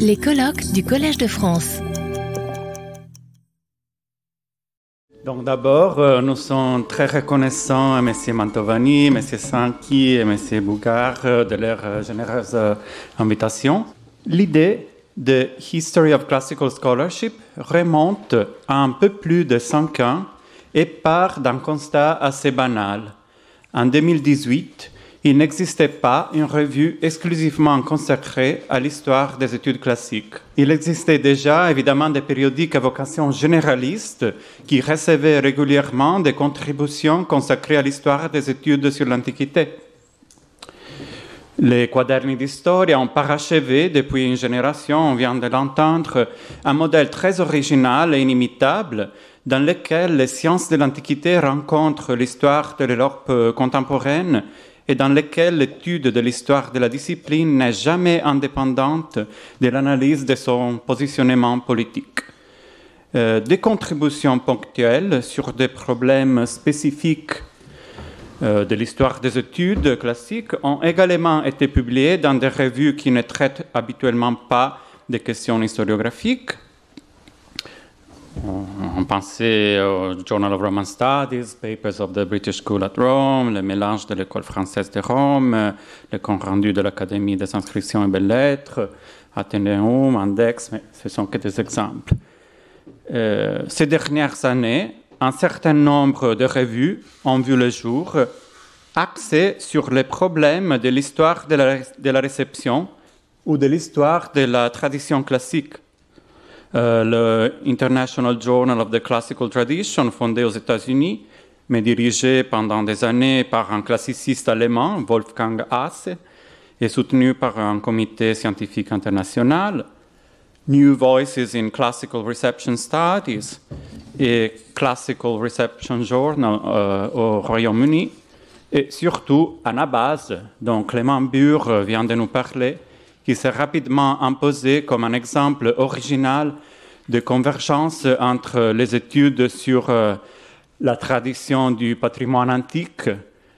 Les colloques du Collège de France. Donc d'abord, euh, nous sommes très reconnaissants à M. Mantovani, M. Sanki et M. Bougard euh, de leur euh, généreuse invitation. L'idée de History of Classical Scholarship remonte à un peu plus de cinq ans et part d'un constat assez banal. En 2018, il n'existait pas une revue exclusivement consacrée à l'histoire des études classiques. Il existait déjà évidemment des périodiques à vocation généraliste qui recevaient régulièrement des contributions consacrées à l'histoire des études sur l'Antiquité. Les quaderni d'histoire ont parachevé depuis une génération, on vient de l'entendre, un modèle très original et inimitable dans lequel les sciences de l'Antiquité rencontrent l'histoire de l'Europe contemporaine et dans lequel l'étude de l'histoire de la discipline n'est jamais indépendante de l'analyse de son positionnement politique. Euh, des contributions ponctuelles sur des problèmes spécifiques euh, de l'histoire des études classiques ont également été publiées dans des revues qui ne traitent habituellement pas des questions historiographiques, on pensait au Journal of Roman Studies, Papers of the British School at Rome, le mélange de l'école française de Rome, le compte rendu de l'Académie des inscriptions et belles-lettres, Athénéum, Index, mais ce sont que des exemples. Euh, ces dernières années, un certain nombre de revues ont vu le jour axées sur les problèmes de l'histoire de la, réception ou de l'histoire de la tradition classique le International Journal of the Classical Tradition, fondé aux États-Unis, mais dirigé pendant des années par un classiciste allemand, Wolfgang Hasse, et soutenu par un comité scientifique international. New Voices in Classical Reception Studies et Classical Reception Journal euh, au Royaume-Uni. Et surtout, Anabase, dont Clément Bure vient de nous parler, qui s'est rapidement imposé comme un exemple original de convergence entre les études sur euh, la tradition du patrimoine antique,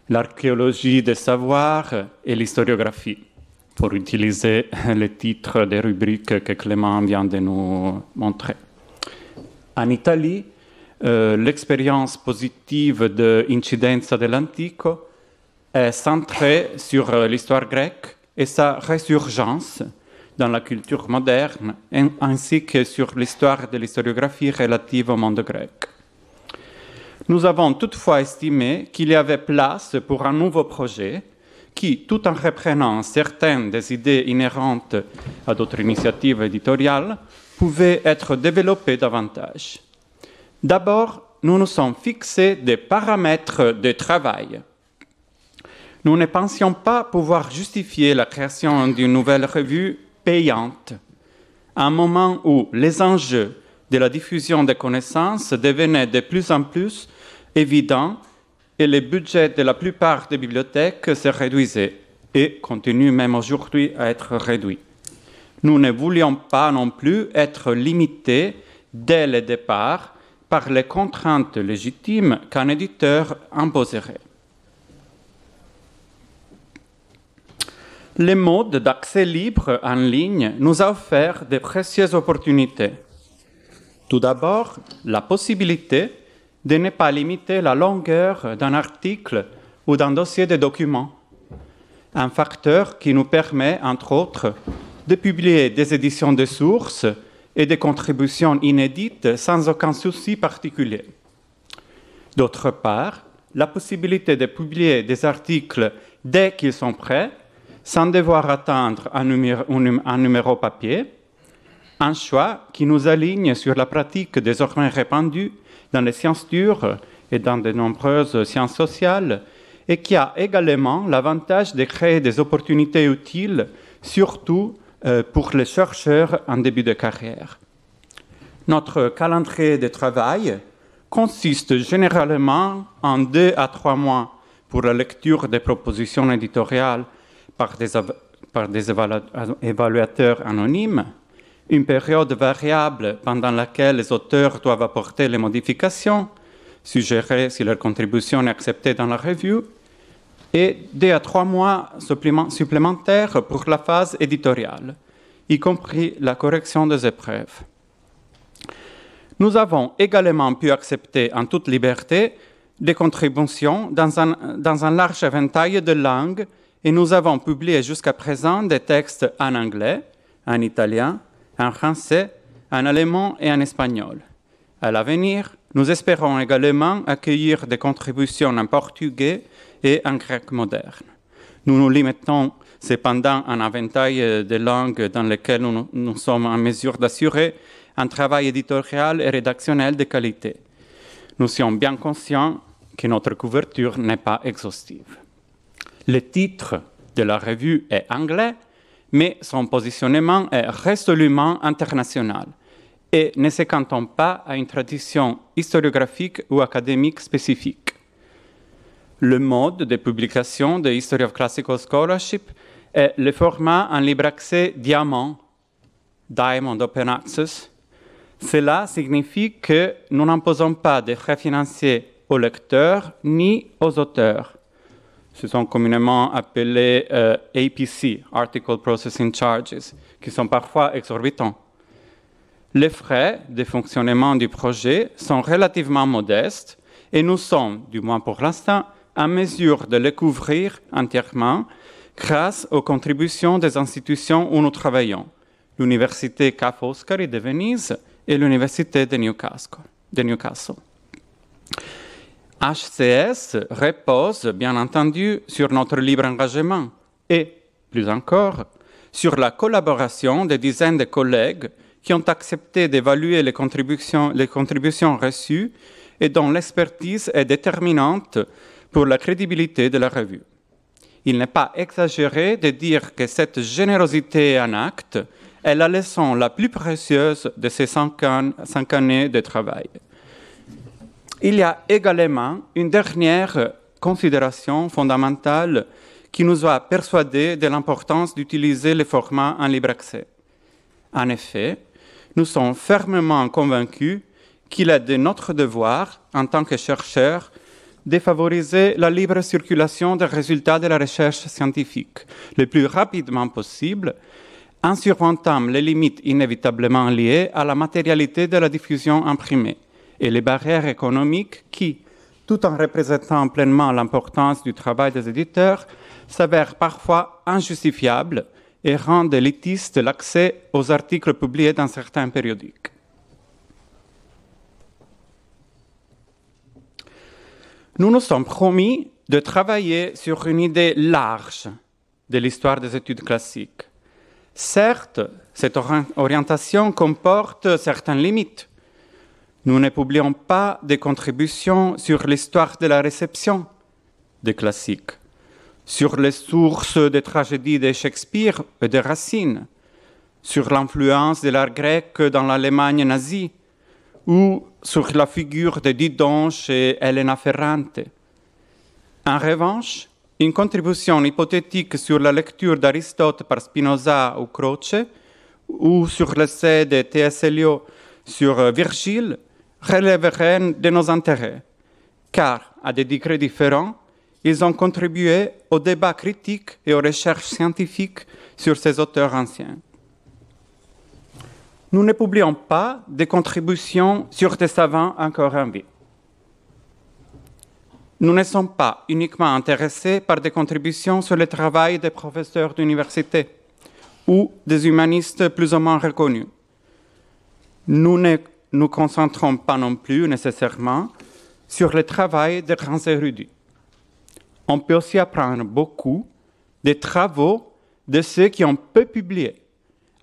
l'archéologie des savoirs et l'historiographie, pour utiliser le titre des rubriques que Clément vient de nous montrer. En Italie, euh, l'expérience positive de Incidenza dell'Antico est centrée sur euh, l'histoire grecque et sa résurgence dans la culture moderne, ainsi que sur l'histoire de l'historiographie relative au monde grec. Nous avons toutefois estimé qu'il y avait place pour un nouveau projet qui, tout en reprenant certaines des idées inhérentes à d'autres initiatives éditoriales, pouvait être développé davantage. D'abord, nous nous sommes fixés des paramètres de travail nous ne pensions pas pouvoir justifier la création d'une nouvelle revue payante, un moment où les enjeux de la diffusion des connaissances devenaient de plus en plus évidents et les budgets de la plupart des bibliothèques se réduisaient et continuent même aujourd'hui à être réduits. Nous ne voulions pas non plus être limités dès le départ par les contraintes légitimes qu'un éditeur imposerait. Le mode d'accès libre en ligne nous a offert de précieuses opportunités. Tout d'abord, la possibilité de ne pas limiter la longueur d'un article ou d'un dossier de documents, un facteur qui nous permet, entre autres, de publier des éditions de sources et des contributions inédites sans aucun souci particulier. D'autre part, la possibilité de publier des articles dès qu'ils sont prêts sans devoir attendre un numéro, papier, un choix qui nous aligne sur la pratique désormais répandue dans les sciences dures et dans de nombreuses sciences sociales, et qui a également l'avantage de créer des opportunités utiles, surtout euh, pour les chercheurs en début de carrière. Notre calendrier de travail consiste généralement en deux à trois mois pour la lecture des propositions éditoriales par des, évaluateurs anonymes, une période variable pendant laquelle les auteurs doivent apporter les modifications, suggérer si leur contribution est acceptée dans la revue, et deux à trois mois supplémentaires pour la phase éditoriale, y compris la correction des épreuves. Nous avons également pu accepter en toute liberté des contributions dans un, dans un large éventail de langues et nous avons publié jusqu'à présent des textes en anglais, en italien, en français, en allemand et en espagnol. À l'avenir, nous espérons également accueillir des contributions en portugais et en grec moderne. Nous nous limitons cependant à un éventail de langues dans lesquelles nous, nous sommes en mesure d'assurer un travail éditorial et rédactionnel de qualité. Nous sommes bien conscients que notre couverture n'est pas exhaustive. Le titre de la revue est anglais, mais son positionnement est résolument international et ne se cantonne pas à une tradition historiographique ou académique spécifique. Le mode de publication de History of Classical Scholarship est le format en libre accès diamant, Diamond Open Access. Cela signifie que nous n'imposons pas de frais financiers aux lecteurs ni aux auteurs. Ce sont communément appelés euh, APC, Article Processing Charges, qui sont parfois exorbitants. Les frais de fonctionnement du projet sont relativement modestes et nous sommes, du moins pour l'instant, en mesure de les couvrir entièrement grâce aux contributions des institutions où nous travaillons, l'Université Ca' de Venise et l'Université de Newcastle. HCS repose, bien entendu, sur notre libre engagement et, plus encore, sur la collaboration des dizaines de collègues qui ont accepté d'évaluer les contributions, reçues et dont l'expertise est déterminante pour la crédibilité de la revue. Il n'est pas exagéré de dire que cette générosité en acte est la leçon la plus précieuse de ces cinq années de travail. Il y a également une dernière considération fondamentale qui nous a persuadés de l'importance d'utiliser les formats en libre accès. En effet, nous sommes fermement convaincus qu'il est de notre devoir, en tant que chercheurs, de favoriser la libre circulation des résultats de la recherche scientifique le plus rapidement possible, en surmontant les limites inévitablement liées à la matérialité de la diffusion imprimée et les barrières économiques qui, tout en représentant pleinement l'importance du travail des éditeurs, s'avèrent parfois injustifiables et rendent élitiste l'accès aux articles publiés dans certains périodiques. Nous nous sommes promis de travailler sur une idée large de l'histoire des études classiques. Certes, cette orientation comporte certaines limites. Nous ne publions pas de contributions sur l'histoire de la réception des classiques sur les sources des tragédies de Shakespeare et de Racine, sur l'influence de l'art grec dans l'Allemagne nazie, ou sur la figure de Didon chez Elena Ferrante. En revanche, une contribution hypothétique sur la lecture d'Aristote par Spinoza ou Croce, ou sur l'essai de T.S. Sur Virgile, relèverait de nos intérêts, car, à des degrés différents, ils ont contribué au débat critique et aux recherches scientifiques sur ces auteurs anciens. Nous ne publions pas des contributions sur des savants encore en vie. Nous ne sommes pas uniquement intéressés par des contributions sur le travail des professeurs d'université ou des humanistes plus ou moins reconnus. Nous ne nous concentrons pas non plus nécessairement sur le travail des grands érudits on peut aussi apprendre beaucoup des travaux de ceux qui ont peu publié,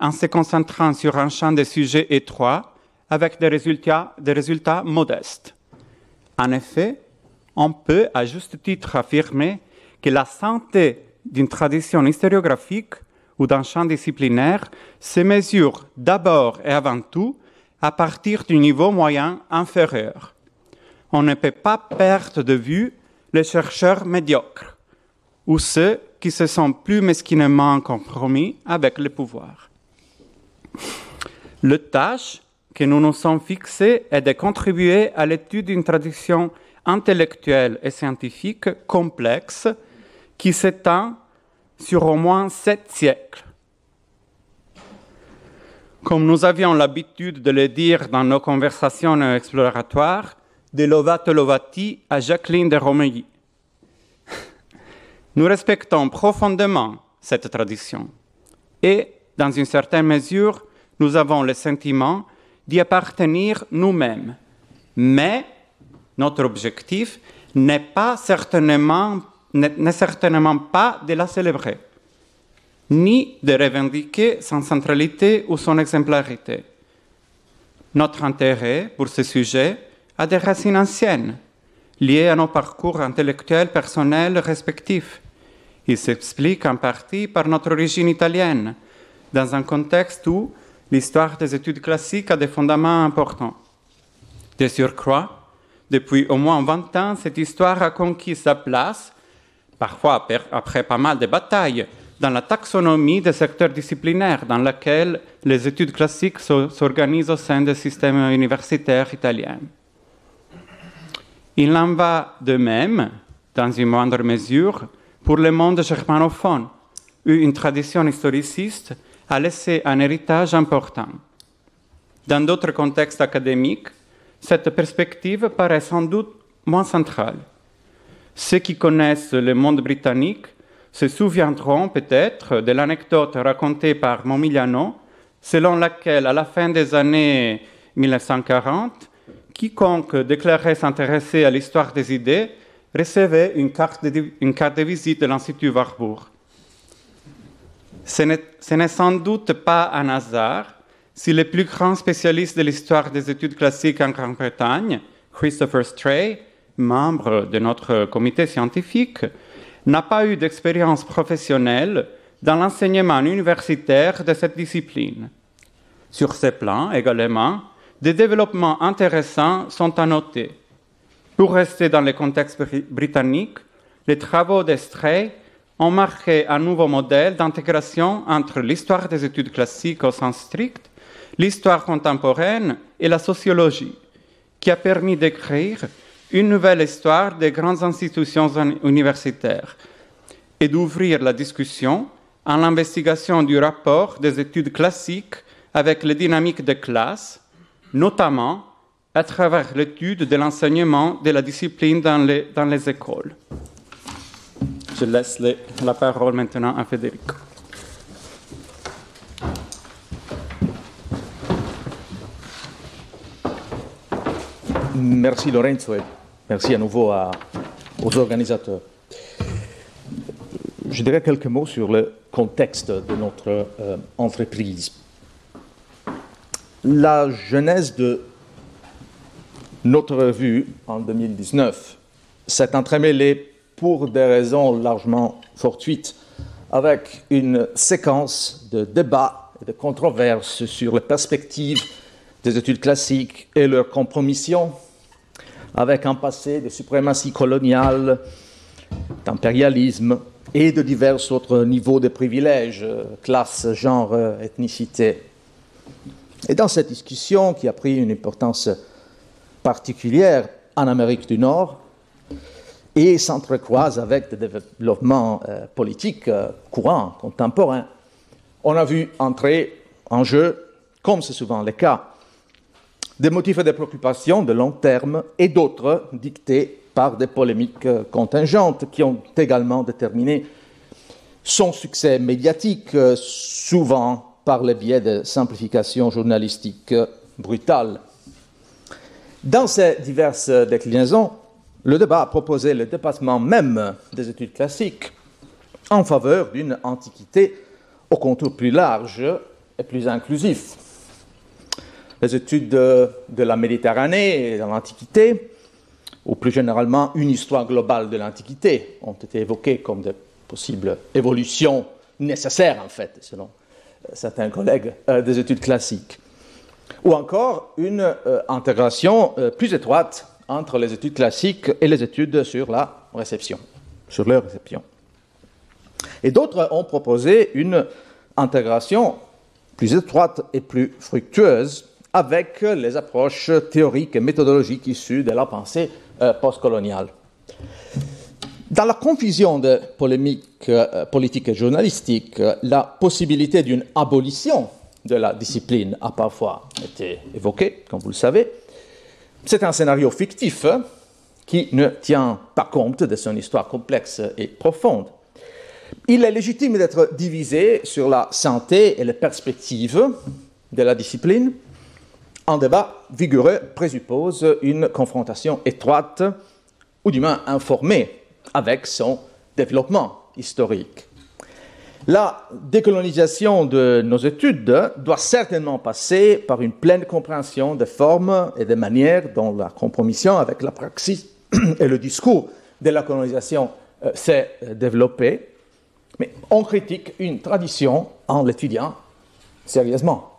en se concentrant sur un champ de sujets étroits avec des résultats, des résultats modestes. En effet, on peut à juste titre affirmer que la santé d'une tradition historiographique ou d'un champ disciplinaire se mesure d'abord et avant tout à partir du niveau moyen inférieur. On ne peut pas perdre de vue les chercheurs médiocres ou ceux qui se sont plus mesquinement compromis avec le pouvoir. Le tâche que nous nous sommes fixée est de contribuer à l'étude d'une tradition intellectuelle et scientifique complexe qui s'étend sur au moins sept siècles. Comme nous avions l'habitude de le dire dans nos conversations exploratoires, de Lovato Lovati à Jacqueline de Romilly. Nous respectons profondément cette tradition et, dans une certaine mesure, nous avons le sentiment d'y appartenir nous-mêmes. Mais notre objectif n'est certainement, n'est certainement pas de la célébrer ni de revendiquer son centralité ou son exemplarité. Notre intérêt pour ce sujet a des racines anciennes, liées à nos parcours intellectuels personnels respectifs. Il s'explique en partie par notre origine italienne, dans un contexte où l'histoire des études classiques a des fondements importants. De surcroît, depuis au moins 20 ans, cette histoire a conquis sa place, parfois après pas mal de batailles, dans la taxonomie des secteurs disciplinaires dans laquelle les études classiques s'organisent au sein des systèmes universitaires italiens. Il en va de même, dans une moindre mesure, pour le monde germanophone, où une tradition historiciste a laissé un héritage important. Dans d'autres contextes académiques, cette perspective paraît sans doute moins centrale. Ceux qui connaissent le monde britannique se souviendront peut-être de l'anecdote racontée par Momigliano, selon laquelle, à la fin des années 1940, quiconque déclarait s'intéresser à l'histoire des idées recevait une carte de, une carte de visite de l'Institut Warburg. Ce n'est sans doute pas un hasard si le plus grand spécialiste de l'histoire des études classiques en Grande-Bretagne, Christopher Stray, membre de notre comité scientifique, n'a pas eu d'expérience professionnelle dans l'enseignement universitaire de cette discipline. Sur ces plans également, des développements intéressants sont à noter. Pour rester dans le contexte britannique, les travaux d'Estrée ont marqué un nouveau modèle d'intégration entre l'histoire des études classiques au sens strict, l'histoire contemporaine et la sociologie, qui a permis d'écrire une nouvelle histoire des grandes institutions universitaires et d'ouvrir la discussion à l'investigation du rapport des études classiques avec les dynamiques de classe, notamment à travers l'étude de l'enseignement de la discipline dans les, écoles. Je laisse la parole maintenant à Frédéric. Merci Lorenzo et merci à nouveau aux organisateurs. Je dirais quelques mots sur le contexte de notre euh, entreprise. La genèse de notre revue en 2019 s'est entremêlée pour des raisons largement fortuites avec une séquence de débats et de controverses sur les perspectives des études classiques et leur compromission avec un passé de suprématie coloniale, d'impérialisme et de divers autres niveaux de privilèges, classes, genre, ethnicité. Et dans cette discussion, qui a pris une importance particulière en Amérique du Nord, et s'entrecroise avec des développements euh, politiques euh, courants, contemporains, on a vu entrer en jeu, comme c'est souvent le cas, des motifs et des préoccupations de long terme et d'autres dictés par des polémiques contingentes qui ont également déterminé son succès médiatique, souvent par le biais de simplifications journalistiques brutales. Dans ces diverses déclinaisons, le débat a proposé le dépassement même des études classiques en faveur d'une antiquité au contour plus large et plus inclusif les études de, la Méditerranée et de l'Antiquité, ou plus généralement une histoire globale de l'Antiquité, ont été évoquées comme de possibles évolutions nécessaires, en fait, selon euh, certains collègues euh, des études classiques. Ou encore une euh, intégration plus étroite entre les études classiques et les études sur la réception, sur leur réception. Et d'autres ont proposé une intégration plus étroite et plus fructueuse avec les approches théoriques et méthodologiques issues de la pensée euh, postcoloniale. Dans la confusion de polémiques euh, politiques et journalistiques, la possibilité d'une abolition de la discipline a parfois été évoqué, comme vous le savez. C'est un scénario fictif hein, qui ne tient pas compte de son histoire complexe et profonde. Il est légitime d'être divisé sur la santé et les perspectives de la discipline. Un débat vigoureux présuppose une confrontation étroite, ou du moins informée, avec son développement historique. La décolonisation de nos études doit certainement passer par une pleine compréhension des formes et des manières dont la compromission avec la praxis et le discours de la colonisation euh, s'est développée. Mais on critique une tradition en l'étudiant sérieusement.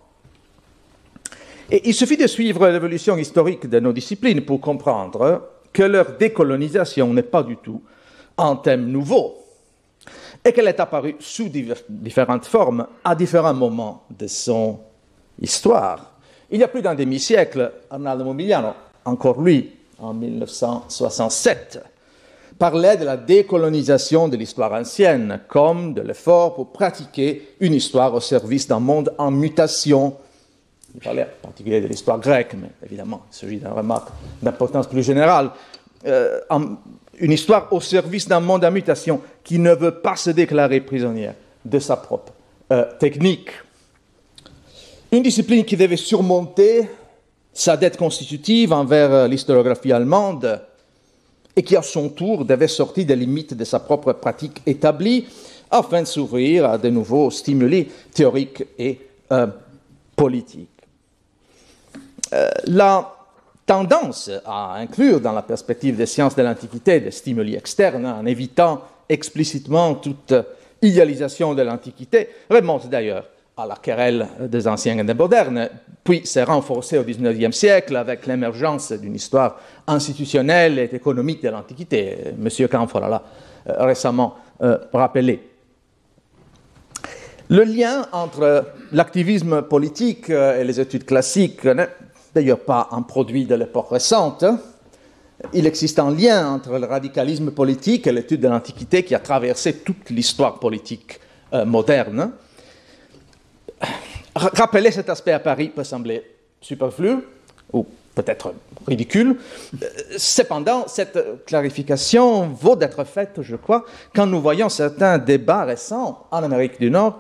Il suffit de suivre l'évolution historique de nos disciplines pour comprendre que leur décolonisation n'est pas du tout un thème nouveau et qu'elle est apparue sous différentes formes à différents moments de son histoire. Il y a plus d'un demi-siècle, Arnaldo Mobiliano, encore lui, en 1967, parlait de la décolonisation de l'histoire ancienne comme de l'effort pour pratiquer une histoire au service d'un monde en mutation. Il parlait en particulier de l'histoire grecque, mais évidemment, il s'agit d'une remarque d'importance plus générale. Euh, une histoire au service d'un monde en mutation qui ne veut pas se déclarer prisonnière de sa propre euh, technique. Une discipline qui devait surmonter sa dette constitutive envers euh, l'historiographie allemande et qui à son tour devait sortir des limites de sa propre pratique établie afin de s'ouvrir à de nouveaux stimuli théoriques et politiques. La tendance à inclure dans la perspective des sciences de l'Antiquité des stimuli externes, en évitant explicitement toute idéalisation de l'Antiquité, remonte d'ailleurs à la querelle des anciens et des modernes, puis s'est renforcée au XIXe siècle avec l'émergence d'une histoire institutionnelle et économique de l'Antiquité. M. Camphor l'a euh, récemment euh, rappelé. Le lien entre l'activisme politique euh, et les études classiques d'ailleurs pas un produit de l'époque récente. Il existe un lien entre le radicalisme politique et l'étude de l'Antiquité qui a traversé toute l'histoire politique euh, moderne. Rappeler cet aspect à Paris peut sembler superflu ou peut-être ridicule. Cependant, cette clarification vaut d'être faite, je crois, quand nous voyons certains débats récents en Amérique du Nord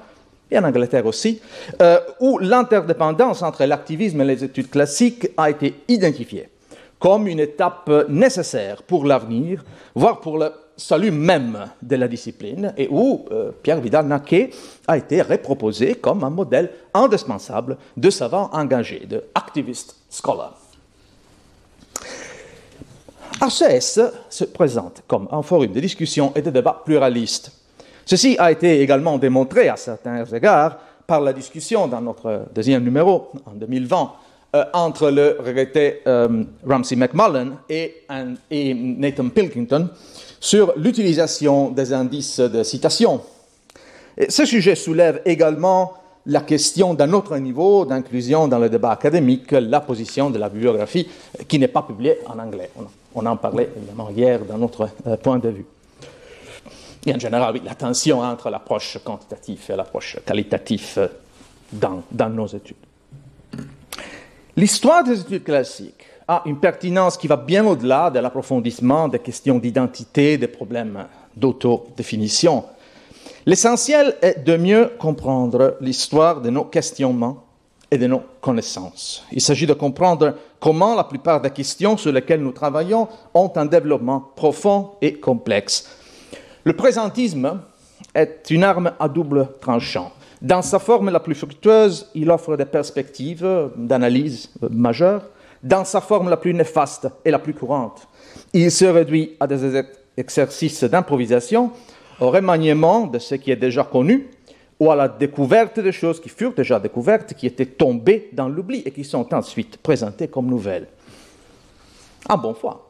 et en Angleterre aussi, euh, où l'interdépendance entre l'activisme et les études classiques a été identifiée comme une étape nécessaire pour l'avenir, voire pour le salut même de la discipline, et où euh, Pierre Vidal-Naquet a été reproposé comme un modèle indispensable de savant engagé, de activist scholar. ACS se présente comme un forum de discussion et de débat pluraliste Ceci a été également démontré à certains égards par la discussion dans notre deuxième numéro en 2020 euh, entre le regretté euh, Ramsey McMullen et, Nathan Pilkington sur l'utilisation des indices de citation. Ce sujet soulève également la question d'un autre niveau d'inclusion dans le débat académique, la position de la bibliographie qui n'est pas publiée en anglais. On en parlait évidemment hier dans notre euh, point de vue. Et en général, oui, la tension entre l'approche quantitative et l'approche qualitative dans, dans nos études. L'histoire des études classiques a une pertinence qui va bien au-delà de l'approfondissement des questions d'identité, des problèmes d'autodéfinition. L'essentiel est de mieux comprendre l'histoire de nos questionnements et de nos connaissances. Il s'agit de comprendre comment la plupart des questions sur lesquelles nous travaillons ont un développement profond et complexe le présentisme est une arme à double tranchant. Dans sa forme la plus fructueuse, il offre des perspectives d'analyse majeures. Dans sa forme la plus néfaste et la plus courante, il se réduit à des exercices d'improvisation, au remaniement de ce qui est déjà connu, ou à la découverte de choses qui furent déjà découvertes, qui étaient tombées dans l'oubli et qui sont ensuite présentées comme nouvelles. En bon foi.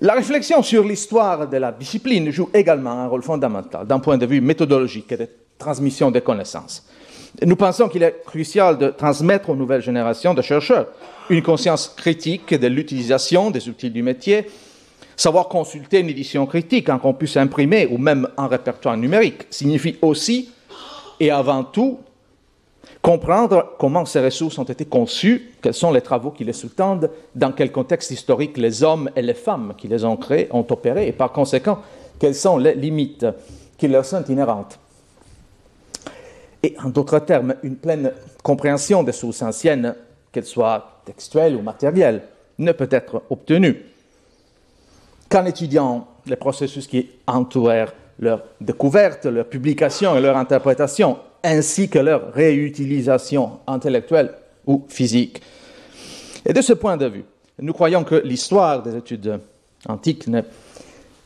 La réflexion sur l'histoire de la discipline joue également un rôle fondamental d'un point de vue méthodologique et de transmission des connaissances. Nous pensons qu'il est crucial de transmettre aux nouvelles générations de chercheurs une conscience critique de l'utilisation des outils du métier, savoir consulter une édition critique en qu'on puisse imprimer ou même un répertoire numérique signifie aussi et avant tout comprendre comment ces ressources ont été conçues, quels sont les travaux qui les sous-tendent, dans quel contexte historique les hommes et les femmes qui les ont créés ont opéré, et par conséquent, quelles sont les limites qui leur sont inhérentes. Et en d'autres termes, une pleine compréhension des sources anciennes, qu'elles soient textuelles ou matérielles, ne peut être obtenue qu'en étudiant les processus qui entourèrent leur découverte, leur publication et leur interprétation, ainsi que leur réutilisation intellectuelle ou physique. Et de ce point de vue, nous croyons que l'histoire des études antiques ne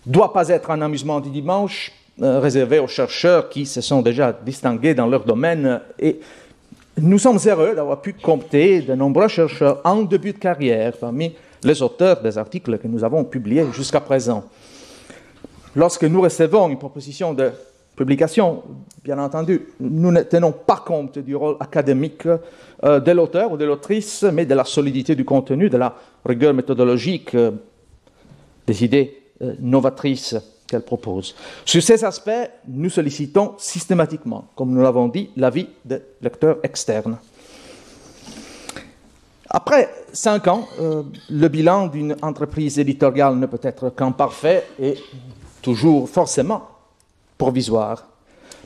doit pas être un amusement du dimanche euh, réservé aux chercheurs qui se sont déjà distingués dans leur domaine et nous sommes heureux d'avoir pu compter de nombreux chercheurs en début de carrière parmi les auteurs des articles que nous avons publiés jusqu'à présent. Lorsque nous recevons une proposition de publication, bien entendu, nous ne tenons pas compte du rôle académique euh, de l'auteur ou de l'autrice, mais de la solidité du contenu, de la rigueur méthodologique, euh, des idées euh, novatrices qu'elle propose. Sur ces aspects, nous sollicitons systématiquement, comme nous l'avons dit, l'avis de lecteurs externes. Après cinq ans, le bilan d'une entreprise éditoriale ne peut être qu'imparfait et toujours forcément provisoire.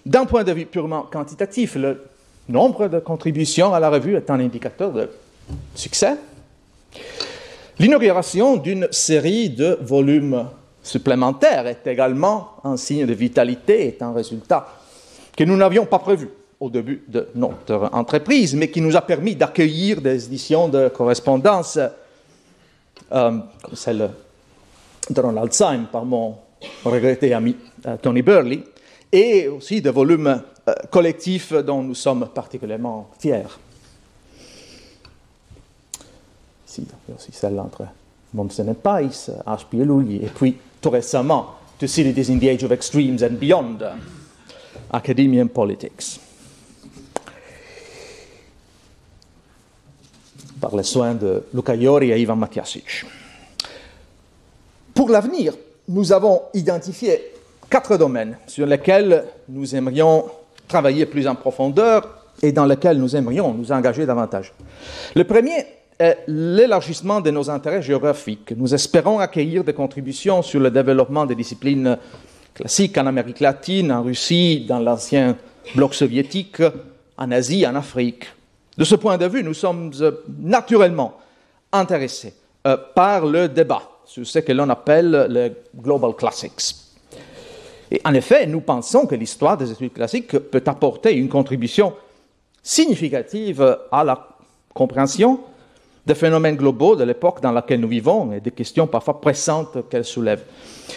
D'un point de vue purement quantitatif, le nombre de contributions à la revue est un indicateur de succès. L'inauguration d'une série de volumes supplémentaires est également un signe de vitalité, est un résultat que nous n'avions pas prévu au début de notre entreprise, mais qui nous a permis d'accueillir des éditions de correspondance, euh, comme celle de Ronald Syme par mon regretté ami Tony Burley, et aussi de volumes euh, collectifs dont nous sommes particulièrement fiers. Ici, il y a aussi celle entre Momsen et Pais, et Lully, et puis tout récemment, To Cities in the Age of Extremes and Beyond, Academia and Politics. Par les soins de Luca Iori et Ivan Matiasic. Pour l'avenir, nous avons identifié quatre domaines sur lesquels nous aimerions travailler plus en profondeur et dans lesquels nous aimerions nous engager davantage. Le premier est l'élargissement de nos intérêts géographiques. Nous espérons accueillir des contributions sur le développement des disciplines classiques en Amérique latine, en Russie, dans l'ancien bloc soviétique, en Asie, en Afrique. De ce point de vue, nous sommes euh, naturellement intéressés euh, par le débat sur ce que l'on appelle les Global Classics. Et en effet, nous pensons que l'histoire des études classiques peut apporter une contribution significative à la compréhension des phénomènes globaux de l'époque dans laquelle nous vivons et des questions parfois pressantes qu'elle soulève.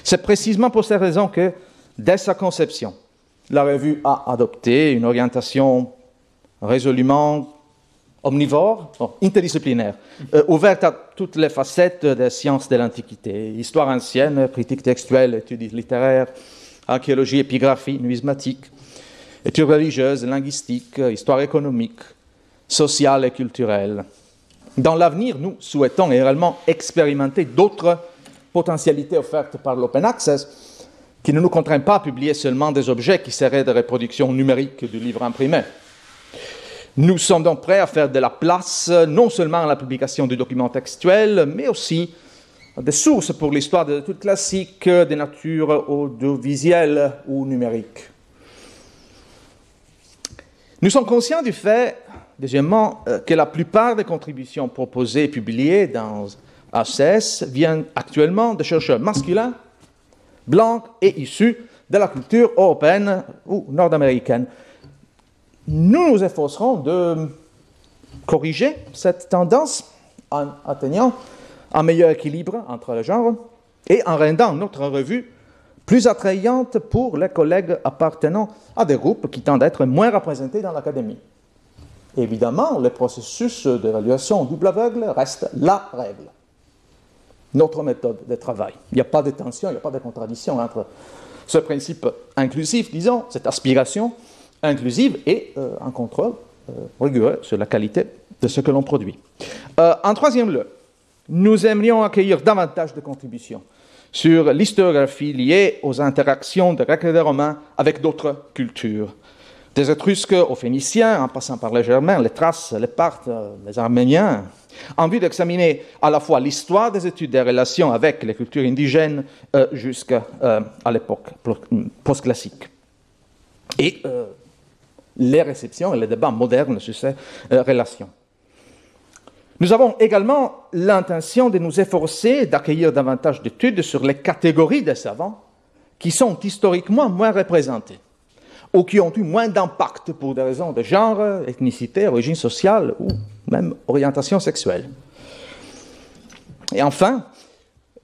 C'est précisément pour cette raison que, dès sa conception, la revue a adopté une orientation résolument omnivore, interdisciplinaire, euh, ouverte à toutes les facettes des sciences de l'Antiquité, histoire ancienne, critique textuelle, études littéraires, archéologie, épigraphie, numismatique, études religieuses, linguistiques, histoire économique, sociale et culturelle. Dans l'avenir, nous souhaitons réellement expérimenter d'autres potentialités offertes par l'open access qui ne nous contraignent pas à publier seulement des objets qui seraient de reproduction numérique du livre imprimé. Nous sommes donc prêts à faire de la place non seulement à la publication du document textuel, mais aussi des sources pour l'histoire de toute classique des natures audiovisuelles ou numériques. Nous sommes conscients du fait, deuxièmement, euh, que la plupart des contributions proposées et publiées dans ACS viennent actuellement de chercheurs masculins, blancs et issus de la culture européenne ou nord-américaine. Nous nous efforcerons de corriger cette tendance en atteignant un meilleur équilibre entre les genres et en rendant notre revue plus attrayante pour les collègues appartenant à des groupes qui tendent à être moins représentés dans l'académie. Évidemment, le processus d'évaluation double aveugle reste la règle, notre méthode de travail. Il n'y a pas de tension, il n'y a pas de contradiction entre ce principe inclusif, disons, cette aspiration inclusive et euh, un contrôle euh, rigoureux sur la qualité de ce que l'on produit. Euh, en troisième lieu, nous aimerions accueillir davantage de contributions sur l'historiographie liée aux interactions des Grecs et des Romains avec d'autres cultures. Des Étrusques aux Phéniciens, en passant par les Germains, les Thraces, les Parthes, les Arméniens, en vue d'examiner à la fois l'histoire des études des relations avec les cultures indigènes euh, jusqu'à euh, l'époque post-classique. Et euh, les réceptions et les débats modernes sur ces relations. Nous avons également l'intention de nous efforcer d'accueillir davantage d'études sur les catégories des savants qui sont historiquement moins représentées ou qui ont eu moins d'impact pour des raisons de genre, ethnicité, origine sociale ou même orientation sexuelle. Et enfin,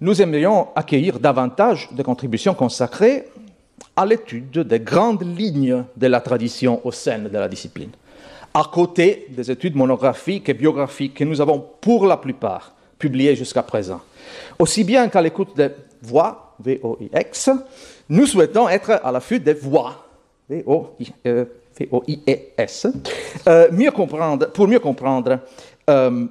nous aimerions accueillir davantage de contributions consacrées à l'étude des grandes lignes de la tradition au sein de la discipline à côté des études monographiques et biographiques que nous avons pour la plupart publiées jusqu'à présent. Aussi bien qu'à l'écoute des voix, V-O-I-X, nous souhaitons être à l'affût des voix, V-O-I-E-S, euh, mieux comprendre, pour mieux comprendre euh,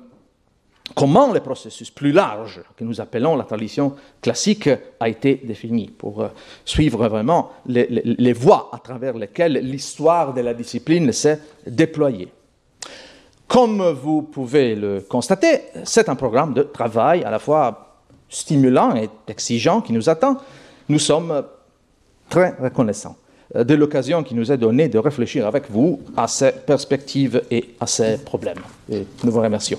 comment le processus plus large que nous appelons la tradition classique a été défini, pour euh, suivre vraiment les, voies à travers lesquelles l'histoire de la discipline s'est déployée? Comme vous pouvez le constater, c'est un programme de travail à la fois stimulant et exigeant qui nous attend. Nous sommes très reconnaissants de l'occasion qui nous est donnée de réfléchir avec vous à ces perspectives et à ces problèmes. Et nous vous remercions.